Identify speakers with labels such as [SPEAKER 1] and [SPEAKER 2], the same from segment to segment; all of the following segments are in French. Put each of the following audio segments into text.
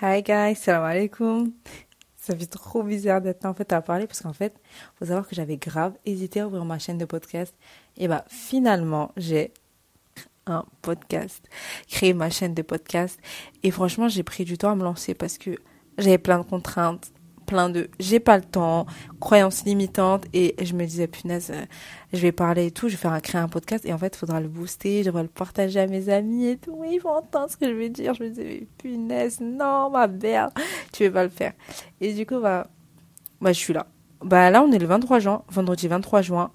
[SPEAKER 1] Hi guys, salam alaikum. Ça fait trop bizarre d'être en fait à parler parce qu'en fait, faut savoir que j'avais grave hésité à ouvrir ma chaîne de podcast. Et bah finalement, j'ai un podcast, créé ma chaîne de podcast. Et franchement, j'ai pris du temps à me lancer parce que j'avais plein de contraintes, plein de j'ai pas le temps, croyances limitantes et je me disais punaise, euh, je vais parler et tout, je vais faire un, créer un podcast et en fait, il faudra le booster, je devrais le partager à mes amis et tout, ils vont entendre ce que je vais dire. Je me disais punaise, non ma belle, tu veux pas le faire. Et du coup bah bah je suis là. Bah là, on est le 23 juin, vendredi 23 juin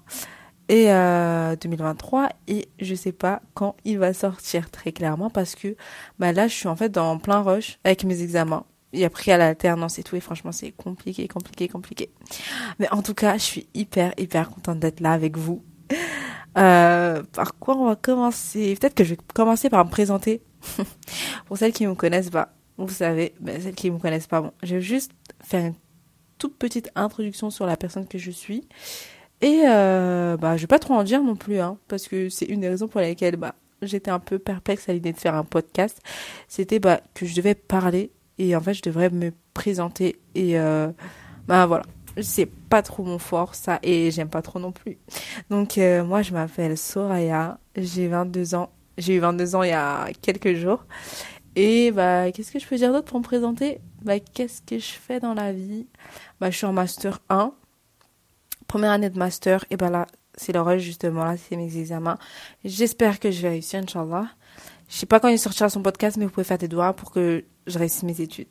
[SPEAKER 1] et euh, 2023 et je sais pas quand il va sortir très clairement parce que bah là je suis en fait dans plein rush avec mes examens il a pris à l'alternance et tout, et franchement, c'est compliqué, compliqué, compliqué. Mais en tout cas, je suis hyper, hyper contente d'être là avec vous. Euh, par quoi on va commencer? Peut-être que je vais commencer par me présenter. Pour celles qui me connaissent pas, vous savez, mais celles qui me connaissent pas, bon, je vais juste faire une toute petite introduction sur la personne que je suis. Et euh, bah, je vais pas trop en dire non plus, hein, parce que c'est une des raisons pour lesquelles bah, j'étais un peu perplexe à l'idée de faire un podcast. C'était bah, que je devais parler et en fait je devrais me présenter et euh, bah voilà. C'est pas trop mon fort ça et j'aime pas trop non plus. Donc euh, moi je m'appelle Soraya j'ai 22 ans j'ai eu 22 ans il y a quelques jours. Et bah qu'est-ce que je peux dire d'autre pour me présenter? Bah qu'est-ce que je fais dans la vie? Bah je suis en master 1 première année de master et bah là c'est l'heure justement là c'est mes examens. J'espère que je vais réussir inchallah je sais pas quand il sortira son podcast, mais vous pouvez faire des doigts pour que je réussisse mes études.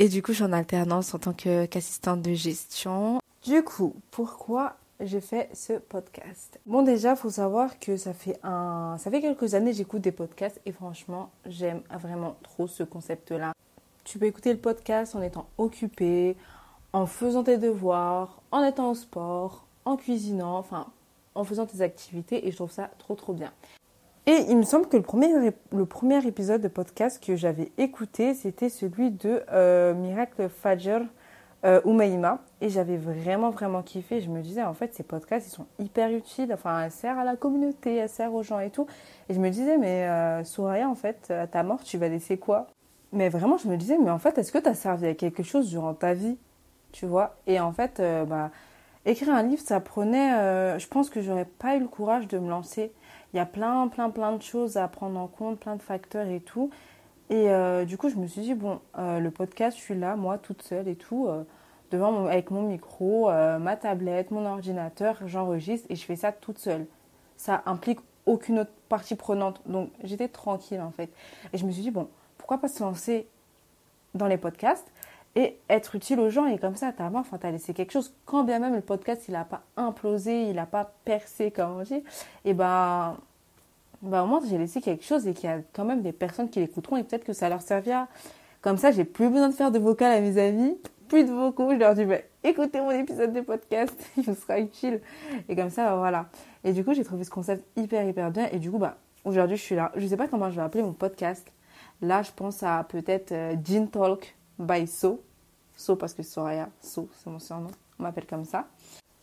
[SPEAKER 1] Et du coup, je suis en alternance en tant qu'assistante de gestion. Du coup, pourquoi j'ai fait ce podcast? Bon, déjà, faut savoir que ça fait un, ça fait quelques années que j'écoute des podcasts et franchement, j'aime vraiment trop ce concept-là. Tu peux écouter le podcast en étant occupé, en faisant tes devoirs, en étant au sport, en cuisinant, enfin, en faisant tes activités et je trouve ça trop trop bien. Et il me semble que le premier, le premier épisode de podcast que j'avais écouté, c'était celui de euh, Miracle Fajr euh. Et j'avais vraiment, vraiment kiffé. Je me disais, en fait, ces podcasts, ils sont hyper utiles. Enfin, elles servent à la communauté, elles servent aux gens et tout. Et je me disais, mais euh, Souraya, en fait, à ta mort, tu vas laisser quoi? Mais vraiment, je me disais, mais en fait, est-ce que tu as servi à quelque chose durant ta vie? Tu vois? Et en fait, euh, bah, écrire un livre, ça prenait. je pense que j'aurais pas eu le courage de me lancer il y a plein, plein, plein de choses à prendre en compte, plein de facteurs et tout. Et euh, du coup, je me suis dit, bon, euh, le podcast, je suis là, moi, toute seule et tout, euh, devant avec mon micro, ma tablette, mon ordinateur, j'enregistre et je fais ça toute seule. Ça implique aucune autre partie prenante. Donc, j'étais tranquille, en fait. Et je me suis dit, bon, pourquoi pas se lancer dans les podcasts et être utile aux gens. Et comme ça, ta enfin, as laissé quelque chose. Quand bien même le podcast, il n'a pas implosé, il n'a pas percé, comme on dit, et ben, ben au moins, j'ai laissé quelque chose et qu'il y a quand même des personnes qui l'écouteront et peut-être que ça leur servira. Comme ça, j'ai plus besoin de faire de vocal à mes amis, plus de vocaux. Je leur dis, ben, écoutez mon épisode de podcast, il vous sera utile. Et comme ça, voilà. Et du coup, j'ai trouvé ce concept hyper, hyper bien. Et du coup, bah, aujourd'hui, je suis là. Je sais pas comment je vais appeler mon podcast. Là, je pense à peut-être euh, Jean Talk by So. So parce que Soraya, So, c'est mon surnom. On m'appelle comme ça.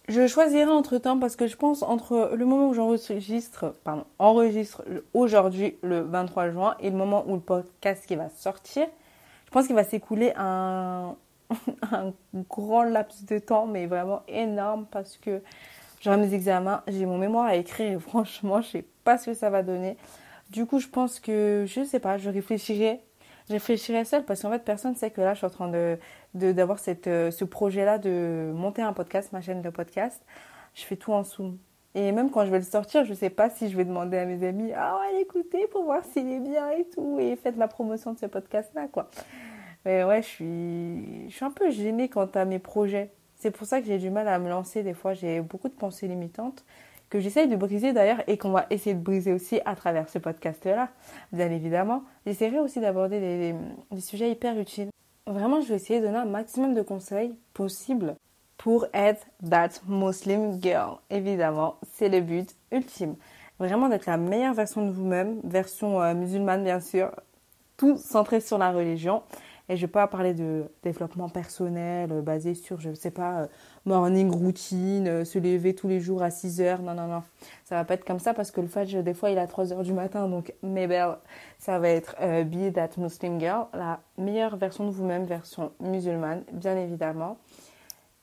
[SPEAKER 1] Je choisirai entre temps parce que je pense entre le moment où j'enregistre, pardon, enregistre aujourd'hui le 23 juin et le moment où le podcast qui va sortir, je pense qu'il va s'écouler un, grand laps de temps, mais vraiment énorme parce que j'aurai mes examens, j'ai mon mémoire à écrire et franchement, je sais pas ce que ça va donner. Du coup, je pense que, je sais pas, je réfléchirai je réfléchirai seule parce qu'en fait, personne ne sait que là, je suis en train de, d'avoir euh, ce projet-là de monter un podcast, ma chaîne de podcast. Je fais tout en sous. Et même quand je vais le sortir, je ne sais pas si je vais demander à mes amis, ah ouais, écoutez pour voir s'il est bien et tout, et faites la promotion de ce podcast-là, quoi. Mais ouais, je suis, je suis un peu gênée quant à mes projets. C'est pour ça que j'ai du mal à me lancer. Des fois, j'ai beaucoup de pensées limitantes que j'essaye de briser d'ailleurs et qu'on va essayer de briser aussi à travers ce podcast-là, bien évidemment. J'essaierai aussi d'aborder des, sujets hyper utiles. Vraiment, je vais essayer de donner un maximum de conseils possibles pour être that Muslim girl. Évidemment, c'est le but ultime. Vraiment d'être la meilleure version de vous-même, version euh, musulmane bien sûr, tout centré sur la religion. Et je vais pas parler de développement personnel euh, basé sur, je ne sais pas, euh, morning routine, euh, se lever tous les jours à 6 heures. Non, non, non. Ça va pas être comme ça parce que le Fajr, des fois, il est à 3 heures du matin. Donc, mes belles, ça va être Be That Muslim Girl, la meilleure version de vous-même, version musulmane, bien évidemment.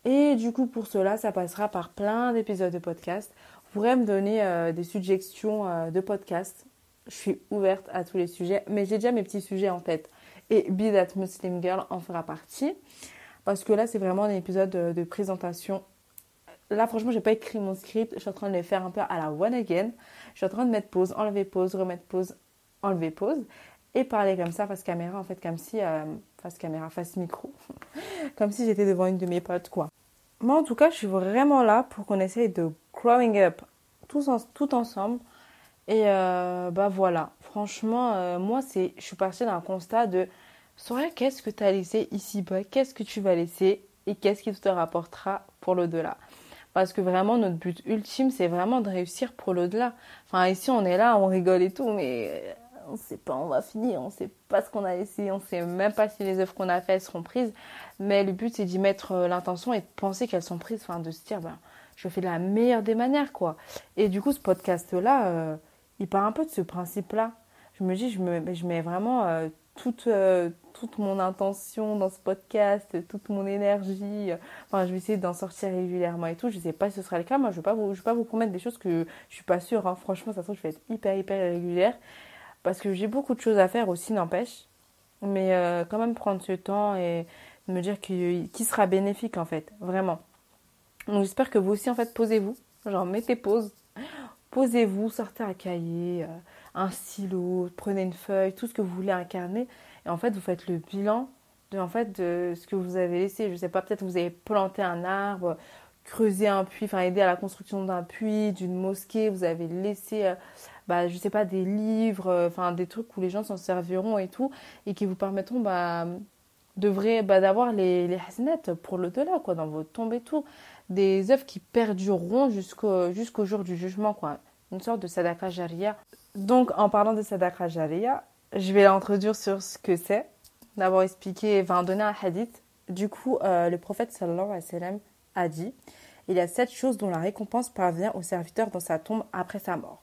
[SPEAKER 1] Et du coup, pour cela, ça passera par plein d'épisodes de podcast. Vous pourrez me donner des suggestions de podcast. Je suis ouverte à tous les sujets, mais j'ai déjà mes petits sujets en tête et Be That Muslim Girl en fera partie. Parce que là, c'est vraiment un épisode de, présentation. Là, franchement, j'ai pas écrit mon script. Je suis en train de le faire un peu à la one again. Je suis en train de mettre pause, enlever pause, remettre pause, enlever pause. Et parler comme ça, face caméra, en fait, comme si. Euh, face caméra, face micro. comme si j'étais devant une de mes potes, quoi. Moi, en tout cas, je suis vraiment là pour qu'on essaye de growing up tous tout ensemble. Et euh, bah voilà, franchement, euh, moi, c'est, je suis partie d'un constat de Soria, qu'est-ce que tu as laissé ici-bas Qu'est-ce que tu vas laisser Et qu'est-ce qui te rapportera pour l'au-delà? Parce que vraiment, notre but ultime, c'est vraiment de réussir pour l'au-delà. Enfin, ici, on est là, on rigole et tout, mais on ne sait pas, on va finir, on ne sait pas ce qu'on a laissé, on ne sait même pas si les œuvres qu'on a faites seront prises. Mais le but, c'est d'y mettre euh, l'intention et de penser qu'elles sont prises, enfin, de se dire, ben, je fais de la meilleure des manières, quoi. Et du coup, ce podcast-là, euh, il part un peu de ce principe-là. Je me dis, je, me, je mets vraiment euh, toute, euh, toute mon intention dans ce podcast, toute mon énergie. Enfin, je vais essayer d'en sortir régulièrement et tout. Je ne sais pas si ce sera le cas. Moi, je ne vais, vais pas vous promettre des choses que je ne suis pas sûre. Hein. Franchement, ça se trouve, je vais être hyper, hyper régulière. Parce que j'ai beaucoup de choses à faire aussi, n'empêche. Mais euh, quand même prendre ce temps et me dire qui, sera bénéfique, en fait. Vraiment. Donc, j'espère que vous aussi, en fait, posez-vous. Genre, mettez pause. Posez-vous, sortez un cahier un stylo, prenez une feuille, tout ce que vous voulez incarner. Et en fait, vous faites le bilan de, en fait, de ce que vous avez laissé. Je ne sais pas, peut-être vous avez planté un arbre, creusé un puits, enfin aidé à la construction d'un puits, d'une mosquée, vous avez laissé, euh, bah, je sais pas, des livres, euh, enfin des trucs où les gens s'en serviront et tout, et qui vous permettront bah, bah, d'avoir les, les pour l'au-delà, quoi, dans votre tombe et tout. Des œuvres qui perdureront jusqu'au jusqu'au jour du jugement, quoi. Une sorte de sadaqa jariya. Donc, en parlant de Sadaqa Jariya, je vais l'introduire sur ce que c'est. D'abord expliquer, enfin donner un hadith. Du coup, euh, le prophète sallallahu alayhi wa sallam a dit Il y a sept choses dont la récompense parvient au serviteur dans sa tombe après sa mort.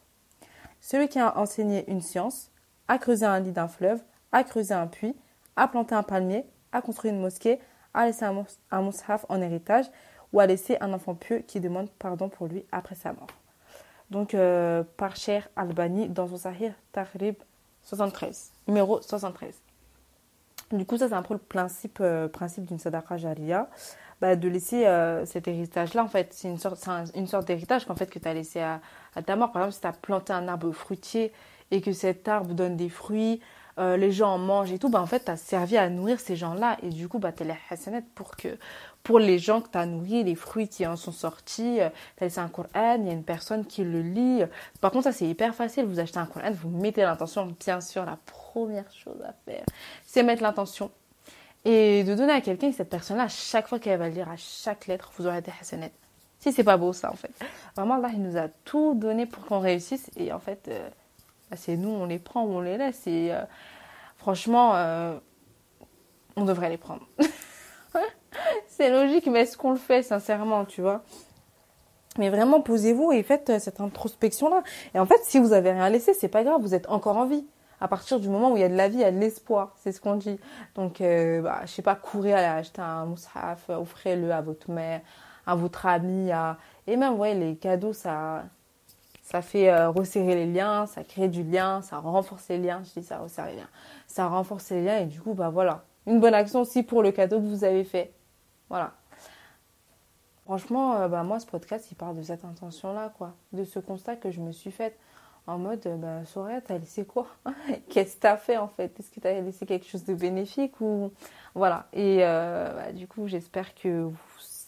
[SPEAKER 1] Celui qui a enseigné une science, a creusé un lit d'un fleuve, a creusé un puits, a planté un palmier, a construit une mosquée, a laissé un, un mushaf en héritage ou a laissé un enfant pieux qui demande pardon pour lui après sa mort donc euh, par Cher Albani dans son Sahih Tahrib 73, numéro 73. Du coup, ça, c'est un peu le principe, euh, principe d'une sadaqa jariya, bah, de laisser euh, cet héritage-là, en fait. C'est une sorte, sorte d'héritage qu'en fait, que tu as laissé à, à, ta mort. Par exemple, si tu as planté un arbre fruitier et que cet arbre donne des fruits, les gens en mangent et tout, bah, en fait, tu as servi à nourrir ces gens-là. Et du coup, bah, tu as les hasanat pour que, pour les gens que tu as nourris, les fruits qui en sont sortis. Euh, tu as laissé un Coran, il y a une personne qui le lit. Par contre, ça c'est hyper facile. Vous achetez un Coran, vous mettez l'intention. Bien sûr, la première chose à faire, c'est mettre l'intention. Et de donner à quelqu'un, et cette personne-là, chaque fois qu'elle va le lire, à chaque lettre, vous aurez des hasanettes. Si c'est pas beau ça en fait. Vraiment, Allah, il nous a tout donné pour qu'on réussisse. Et en fait, euh, c'est nous, on les prend ou on les laisse. Et euh, franchement, on devrait les prendre. c'est logique, mais est-ce qu'on le fait sincèrement, tu vois? Mais vraiment, posez-vous et faites euh, cette introspection-là. Et en fait, si vous avez rien laissé, c'est pas grave, vous êtes encore en vie. À partir du moment où il y a de la vie, il y a de l'espoir, c'est ce qu'on dit. Donc, euh, bah, je sais pas, courez à acheter un moussaf, offrez-le à votre mère, à votre ami, à... et même, voyez, les cadeaux, ça, ça fait euh, resserrer les liens, ça crée du lien, ça renforce les liens. Je dis ça resserre les liens, ça renforce les liens et du coup, bah voilà, une bonne action aussi pour le cadeau que vous avez fait. Voilà. Franchement, euh, bah, moi, ce podcast, il parle de cette intention-là, quoi. De ce constat que je me suis fait en mode, bah, Soraya, t'as laissé quoi? Qu'est-ce que t'as fait, en fait? Est-ce que t'as laissé quelque chose de bénéfique ou... Voilà. Et bah, du coup, j'espère que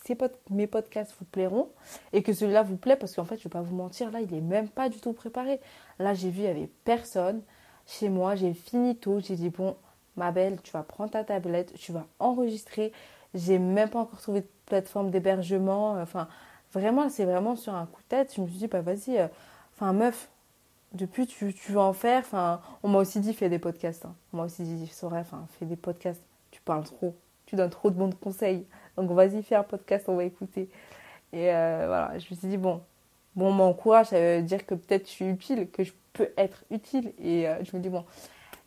[SPEAKER 1] ces mes podcasts vous plairont et que celui-là vous plaît parce qu'en fait, je vais pas vous mentir, là, il est même pas du tout préparé. Là, j'ai vu, il y avait personne chez moi. J'ai fini tôt. J'ai dit, bon, ma belle, tu vas prendre ta tablette, tu vas enregistrer j'ai même pas encore trouvé de plateforme d'hébergement. Enfin, vraiment, c'est vraiment sur un coup de tête. Je me suis dit, bah vas-y, euh, enfin, meuf, depuis, tu, tu veux en faire? Enfin, on m'a aussi dit, fais des podcasts. Hein. On m'a aussi dit, vrai, enfin, fais des podcasts. tu parles trop, tu donnes trop de bons conseils. Donc vas-y, fais un podcast, on va écouter. Et euh, voilà, je me suis dit, bon, bon, mon courage, ça veut dire que peut-être je suis utile, que je peux être utile. Et euh, je me dis, bon,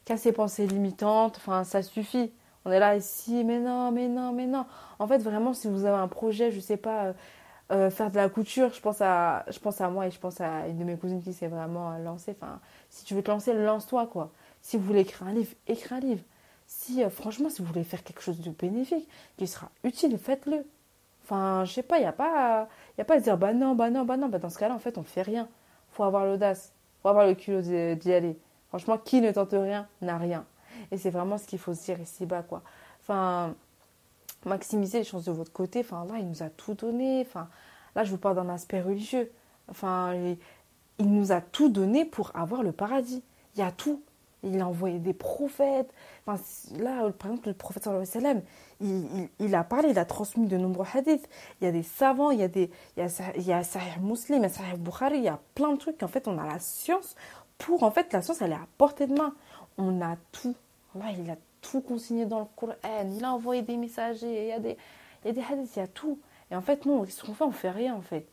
[SPEAKER 1] qu'à ces pensées limitantes, enfin, ça suffit. On est là ici, mais non, mais non, mais non. En fait, vraiment, si vous avez un projet, je sais pas, euh, faire de la couture, je pense, à, je pense à moi et je pense à une de mes cousines qui s'est vraiment lancée. Enfin, si tu veux te lancer, lance-toi, quoi. Si vous voulez écrire un livre, écris un livre. Si, franchement, si vous voulez faire quelque chose de bénéfique, qui sera utile, faites-le. Enfin, je sais pas, il n'y a pas, y a pas à dire, bah non, bah non, bah non. Bah dans ce cas-là, en fait, on fait rien. faut avoir l'audace. faut avoir le culot d'y aller. Franchement, qui ne tente rien n'a rien. Et c'est vraiment ce qu'il faut se dire ici-bas, quoi. Enfin, maximiser les chances de votre côté. Enfin, là, il nous a tout donné. Enfin, là, je vous parle d'un aspect religieux. Enfin, il nous a tout donné pour avoir le paradis. Il y a tout il a envoyé des prophètes. Enfin, là, par exemple, le prophète sallam, il, il, il, a parlé, il a transmis de nombreux hadiths. Il y a des savants, il y a des, il y a, il y a Sahih Muslim, il y a Sahih Bukhari, il y a plein de trucs. En fait, on a la science pour, en fait, la science, elle est à portée de main. On a tout. Il a tout consigné dans le Coran. Il a envoyé des messagers, il y a des, il y a des hadiths, il y a tout. Et en fait, non, ce qu'on fait, on fait rien, en fait.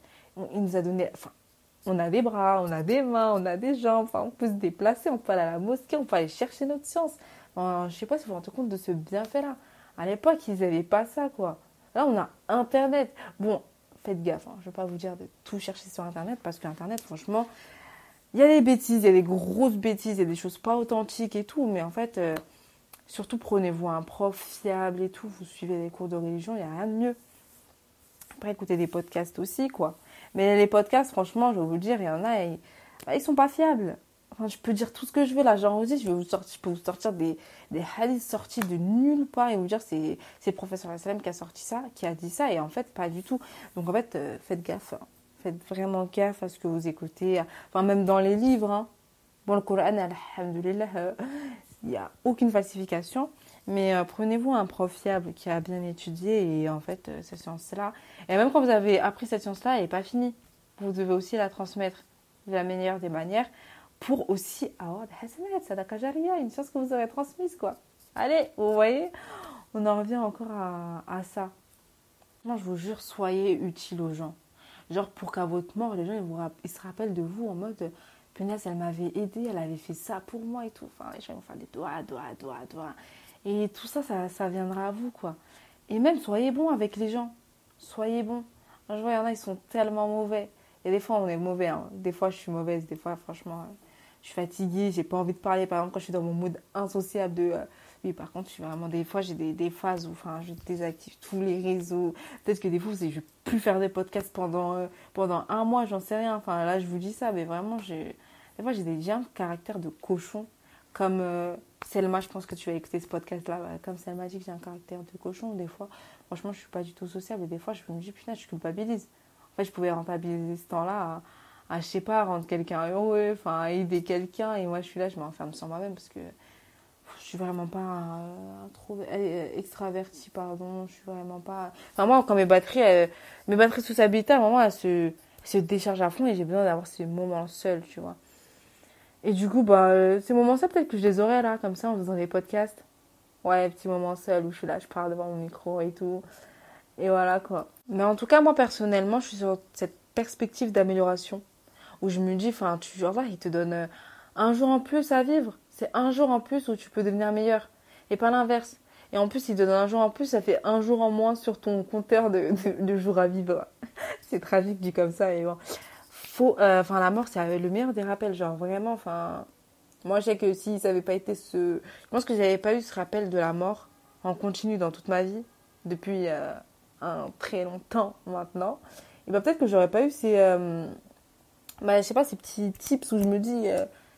[SPEAKER 1] Il nous a donné, on a des bras, on a des mains, on a des jambes, on peut se déplacer, on peut aller à la mosquée, on peut aller chercher notre science. Je sais pas si vous vous rendez compte de ce bienfait-là. À l'époque, ils n'avaient pas ça, quoi. Là, on a Internet. Bon, faites gaffe, hein. je ne vais pas vous dire de tout chercher sur Internet, parce que Internet, franchement, il y a des bêtises, il y a des grosses bêtises, il y a des choses pas authentiques et tout, mais en fait, euh, surtout prenez-vous un prof fiable et tout, vous suivez des cours de religion, il n'y a rien de mieux. Après, écoutez des podcasts aussi, quoi. Mais les podcasts, franchement, je vais vous le dire, il y en a, ils, bah, ils sont pas fiables. Enfin, je peux dire tout ce que je veux là, genre aussi, je, vais vous sortir, je peux vous sortir des, des hadiths sortis de nulle part et vous dire c'est c'est le professeur Salem qui a sorti ça, qui a dit ça, et en fait, pas du tout. Donc en fait, euh, faites gaffe. Hein. Faites vraiment gaffe à ce que vous écoutez. Enfin, même dans les livres. Hein. Bon, le Coran, alhamdulillah, euh, il n'y a aucune falsification. Mais euh, prenez-vous un prof fiable qui a bien étudié et en fait, euh, cette science-là. Et même quand vous avez appris cette science-là, elle n'est pas finie. Vous devez aussi la transmettre de la meilleure des manières pour aussi avoir une science que vous aurez transmise, quoi. Allez, vous voyez, on en revient encore à, à ça. Moi, je vous jure, soyez utile aux gens. Genre, pour qu'à votre mort, les gens, ils, vous, ils se rappellent de vous en mode, punaise, elle m'avait aidé, elle avait fait ça pour moi et tout. Enfin, les gens vont faire des doigts, doigts, doigts, doigts. Et tout ça, ça, viendra à vous, quoi. Et même, soyez bon avec les gens. Soyez bon. Je vois, il y en a, ils sont tellement mauvais. Et des fois, on est mauvais. Hein. Des fois, je suis mauvaise. Des fois, franchement, je suis fatiguée. J'ai pas envie de parler. Par exemple, quand je suis dans mon mode insociable de... Euh, oui, par contre, je suis vraiment... Des fois, j'ai des, des, phases où enfin, je désactive tous les réseaux. Peut-être que des fois, je vais plus faire des podcasts pendant, euh, pendant un mois. J'en sais rien. Enfin, là, je vous dis ça. Mais vraiment, j'ai... Des fois, j'ai des un caractère de cochon. Comme... Euh, Selma, je pense que tu vas écouter ce podcast-là. Bah, comme Selma dit que j'ai un caractère de cochon, des fois, franchement, je suis pas du tout sociable. Et des fois, je me dis, putain, je culpabilise. En fait, je pouvais rentabiliser ce temps-là à, à, je sais pas, rendre quelqu'un heureux, enfin, aider quelqu'un. Et moi, je suis là, je m'enferme sur moi-même parce que je suis vraiment pas euh, trop euh, pardon. Je suis vraiment pas. Enfin, moi, quand mes batteries, mes batteries sous habitat, moment, elles se, se déchargent à fond et j'ai besoin d'avoir ces moments seuls, tu vois. Et du coup, bah, euh, ces moments seuls, peut-être que je les aurais là, comme ça, en faisant des podcasts. Ouais, petit moment seul où je suis là, je parle devant mon micro et tout. Et voilà quoi. Mais en tout cas, moi personnellement, je suis sur cette perspective d'amélioration où je me dis, enfin, tu vois, il te donne euh, un jour en plus à vivre. C'est un jour en plus où tu peux devenir meilleur et pas l'inverse. Et en plus, il te donne un jour en plus, ça fait un jour en moins sur ton compteur de, de jours à vivre. c'est tragique dit comme ça, mais bon faut euh, enfin la mort c'est le meilleur des rappels genre vraiment enfin moi je sais que si ça n'avait pas été ce je pense que j'avais pas eu ce rappel de la mort en continu dans toute ma vie depuis euh, un très longtemps maintenant. Et ben peut-être que j'aurais pas eu ces euh, bah, je sais pas ces petits tips où je me dis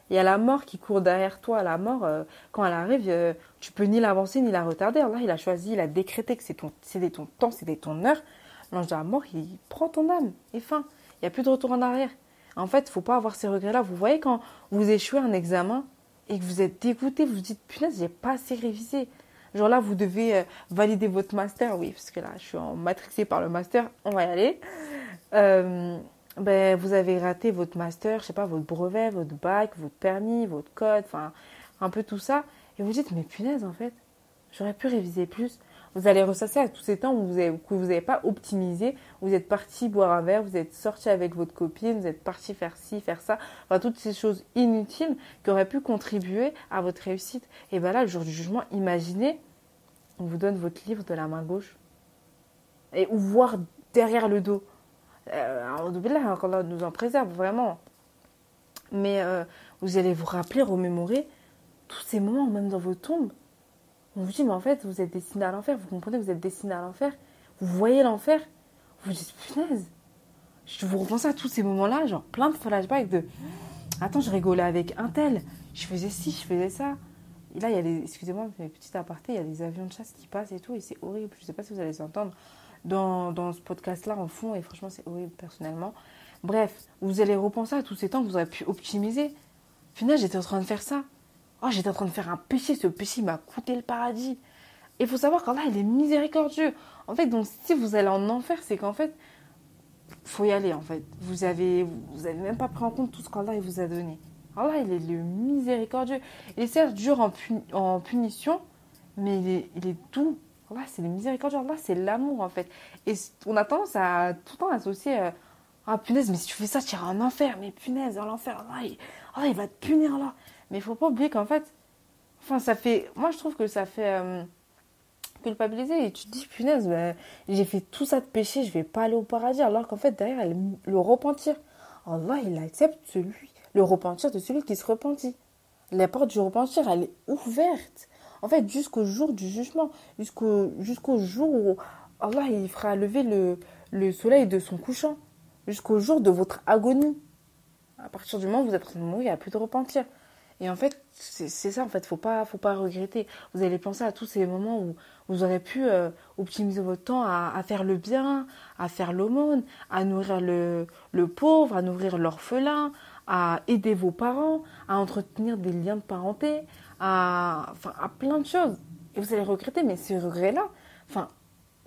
[SPEAKER 1] il y a la mort qui court derrière toi la mort quand elle arrive tu peux ni l'avancer ni la retarder. Là il a choisi il a décrété que c'est ton c'était ton temps c'était ton heure. L'ange de la mort il prend ton âme et fin il n'y a plus de retour en arrière. En fait, il faut pas avoir ces regrets-là. Vous voyez quand vous échouez un examen et que vous êtes dégoûté, vous vous dites punaise, j'ai pas assez révisé. Genre là, vous devez euh, valider votre master, oui, parce que là, je suis en matrixée par le master, on va y aller. Euh, ben, vous avez raté votre master, je sais pas, votre brevet, votre bac, votre permis, votre code, enfin, un peu tout ça. Et vous dites, mais punaise, en fait, j'aurais pu réviser plus. Vous allez ressasser à tous ces temps où vous avez, que vous n'avez pas optimisé. Vous êtes parti boire un verre, vous êtes sorti avec votre copine, vous êtes parti faire ci, faire ça. Enfin, toutes ces choses inutiles qui auraient pu contribuer à votre réussite. Et bien là, le jour du jugement, imaginez, on vous donne votre livre de la main gauche. Et ou voir derrière le dos. Euh, là, on nous en préserve, vraiment. Mais euh, vous allez vous rappeler, remémorer tous ces moments, même dans vos tombes, on vous dit, mais en fait, vous êtes destiné à l'enfer. Vous comprenez vous êtes destiné à l'enfer. Vous voyez l'enfer. Vous vous dites, punaise. Je vous repense à tous ces moments-là, genre plein de flashbacks de Attends, je rigolais avec un tel. Je faisais ci, je faisais ça. Et là, il y a des. Excusez-moi, petit aparté, il y a des avions de chasse qui passent et tout. Et c'est horrible. Je ne sais pas si vous allez s'entendre dans, dans ce podcast-là en fond. Et franchement, c'est horrible personnellement. Bref, vous allez repenser à tous ces temps que vous aurez pu optimiser. Finalement, j'étais en train de faire ça. Oh, j'étais en train de faire un péché, ce péché m'a coûté le paradis. Et il faut savoir qu'Allah, il est miséricordieux. En fait, donc si vous allez en enfer, c'est qu'en fait, faut y aller en fait. Vous avez, vous avez même pas pris en compte tout ce qu'Allah vous a donné. Allah, il est le miséricordieux. Il est certes dur en, en punition, mais il est, il est doux. Allah, c'est le miséricordieux. Allah, c'est l'amour en fait. Et on a tendance à tout le temps associer. Euh, ah punaise, mais si tu fais ça, tu iras en enfer. Mais punaise, en enfer, Allah, il, Allah, il va te punir là. Mais il faut pas oublier qu'en fait, enfin, ça fait. Moi, je trouve que ça fait euh, culpabiliser. Et tu te dis, punaise, ben, j'ai fait tout ça de péché, je vais pas aller au paradis. Alors qu'en fait, derrière, le repentir. Allah, il accepte celui, le repentir de celui qui se repentit. La porte du repentir, elle est ouverte. En fait, jusqu'au jour du jugement, jusqu'au jusqu'au jour où Allah il fera lever le, le soleil de son couchant, jusqu'au jour de votre agonie. À partir du moment où vous êtes en train de mourir, il n'y a plus de repentir. Et en fait, c'est ça, en fait, faut pas, faut pas regretter. Vous allez penser à tous ces moments où vous aurez pu euh, optimiser votre temps à, faire le bien, à faire l'aumône, à nourrir le, le pauvre, à nourrir l'orphelin, à aider vos parents, à entretenir des liens de parenté, à, enfin, à plein de choses. Et vous allez regretter, mais ce regret-là, enfin,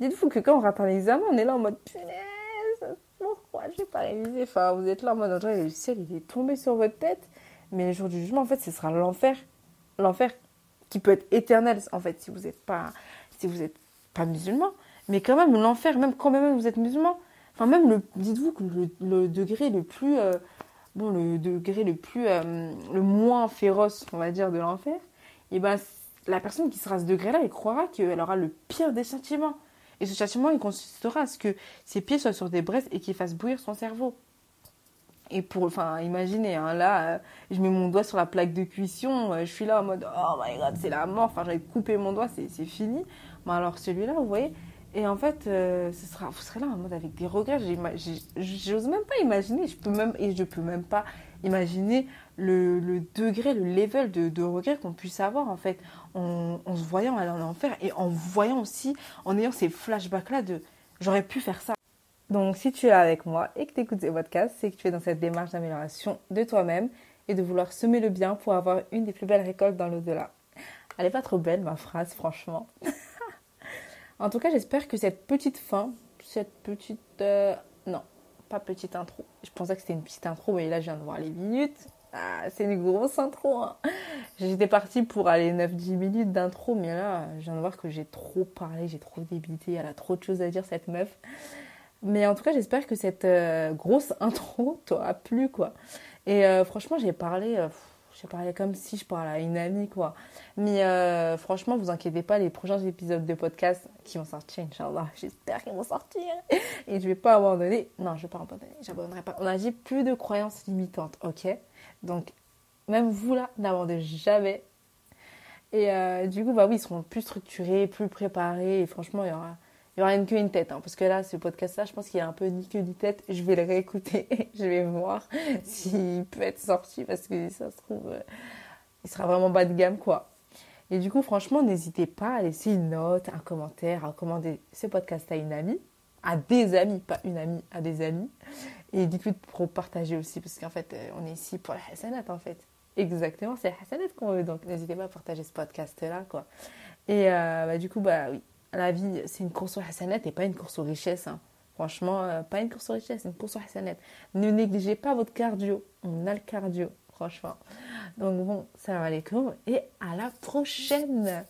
[SPEAKER 1] dites-vous que quand on rate un examen, on est là en mode punaise, pourquoi j'ai pas révisé? Enfin, vous êtes là en mode, le ciel, il est tombé sur votre tête. Mais le jour du jugement, en fait, ce sera l'enfer. L'enfer qui peut être éternel, en fait, si vous n'êtes pas, si pas musulman. Mais quand même, l'enfer, même quand même vous êtes musulman, enfin même, le, dites-vous que le, degré le plus, euh, bon, le degré le plus, euh, le moins féroce, on va dire, de l'enfer, et eh ben, la personne qui sera à ce degré-là, elle croira qu'elle aura le pire des châtiments. Et ce châtiment, il consistera à ce que ses pieds soient sur des braises et qu'il fasse bouillir son cerveau. Et pour, enfin, imaginez, hein, là, euh, je mets mon doigt sur la plaque de cuisson, euh, je suis là en mode, oh my god, c'est la mort, enfin, j'ai coupé mon doigt, c'est fini. Mais alors, celui-là, vous voyez, et en fait, euh, ce sera, vous serez là en mode avec des regrets. J'ose même pas imaginer, je peux même, et je peux même pas imaginer le, le degré, le level de, de regret qu'on puisse avoir, en fait, en, en se voyant aller en enfer et en voyant aussi, en ayant ces flashbacks-là de, j'aurais pu faire ça. Donc, si tu es avec moi et que tu écoutes ces podcasts, c'est que tu es dans cette démarche d'amélioration de toi-même et de vouloir semer le bien pour avoir une des plus belles récoltes dans l'au-delà. Elle n'est pas trop belle, ma phrase, franchement. en tout cas, j'espère que cette petite fin, cette petite... Euh, non, pas petite intro. Je pensais que c'était une petite intro, mais là, je viens de voir les minutes. Ah, c'est une grosse intro. Hein. J'étais partie pour aller 9-10 minutes d'intro, mais là, je viens de voir que j'ai trop parlé, j'ai trop débité. Elle a trop de choses à dire, cette meuf. Mais en tout cas, j'espère que cette euh, grosse intro t'aura plu, quoi. Et euh, franchement, j'ai parlé, euh, j'ai parlé comme si je parlais à une amie, quoi. Mais franchement, vous inquiétez pas, les prochains épisodes de podcast qui vont sortir, Inch'Allah, j'espère qu'ils vont sortir. Et je vais pas abandonner. Non, je vais pas abandonner, j'abandonnerai pas. On a dit plus de croyances limitantes, ok? Donc, même vous là, n'abandonnez jamais. Et du coup, bah oui, ils seront plus structurés, plus préparés. Et franchement, il y aura il n'y aura rien qu'une tête, hein, parce que là, ce podcast-là, je pense qu'il y a un peu ni que du tête. Je vais le réécouter, je vais voir s'il peut être sorti, parce que ça se trouve, euh, il sera vraiment bas de gamme, quoi. Et du coup, franchement, n'hésitez pas à laisser une note, un commentaire, à recommander ce podcast à une amie, à des amis, pas une amie, à des amis. Et dites-le pour partager aussi, parce qu'en fait, euh, on est ici pour la Hassanat, en fait. Exactement, c'est la Hassanat qu'on veut, donc n'hésitez pas à partager ce podcast-là, quoi. Et euh, bah, du coup, bah oui, la vie, c'est une course au Hassanet et pas une course aux richesses. Hein. Franchement, euh, pas une course aux richesses, une course au Hassanet. Ne négligez pas votre cardio. On a le cardio, franchement. Donc bon, salam alaikum et à la prochaine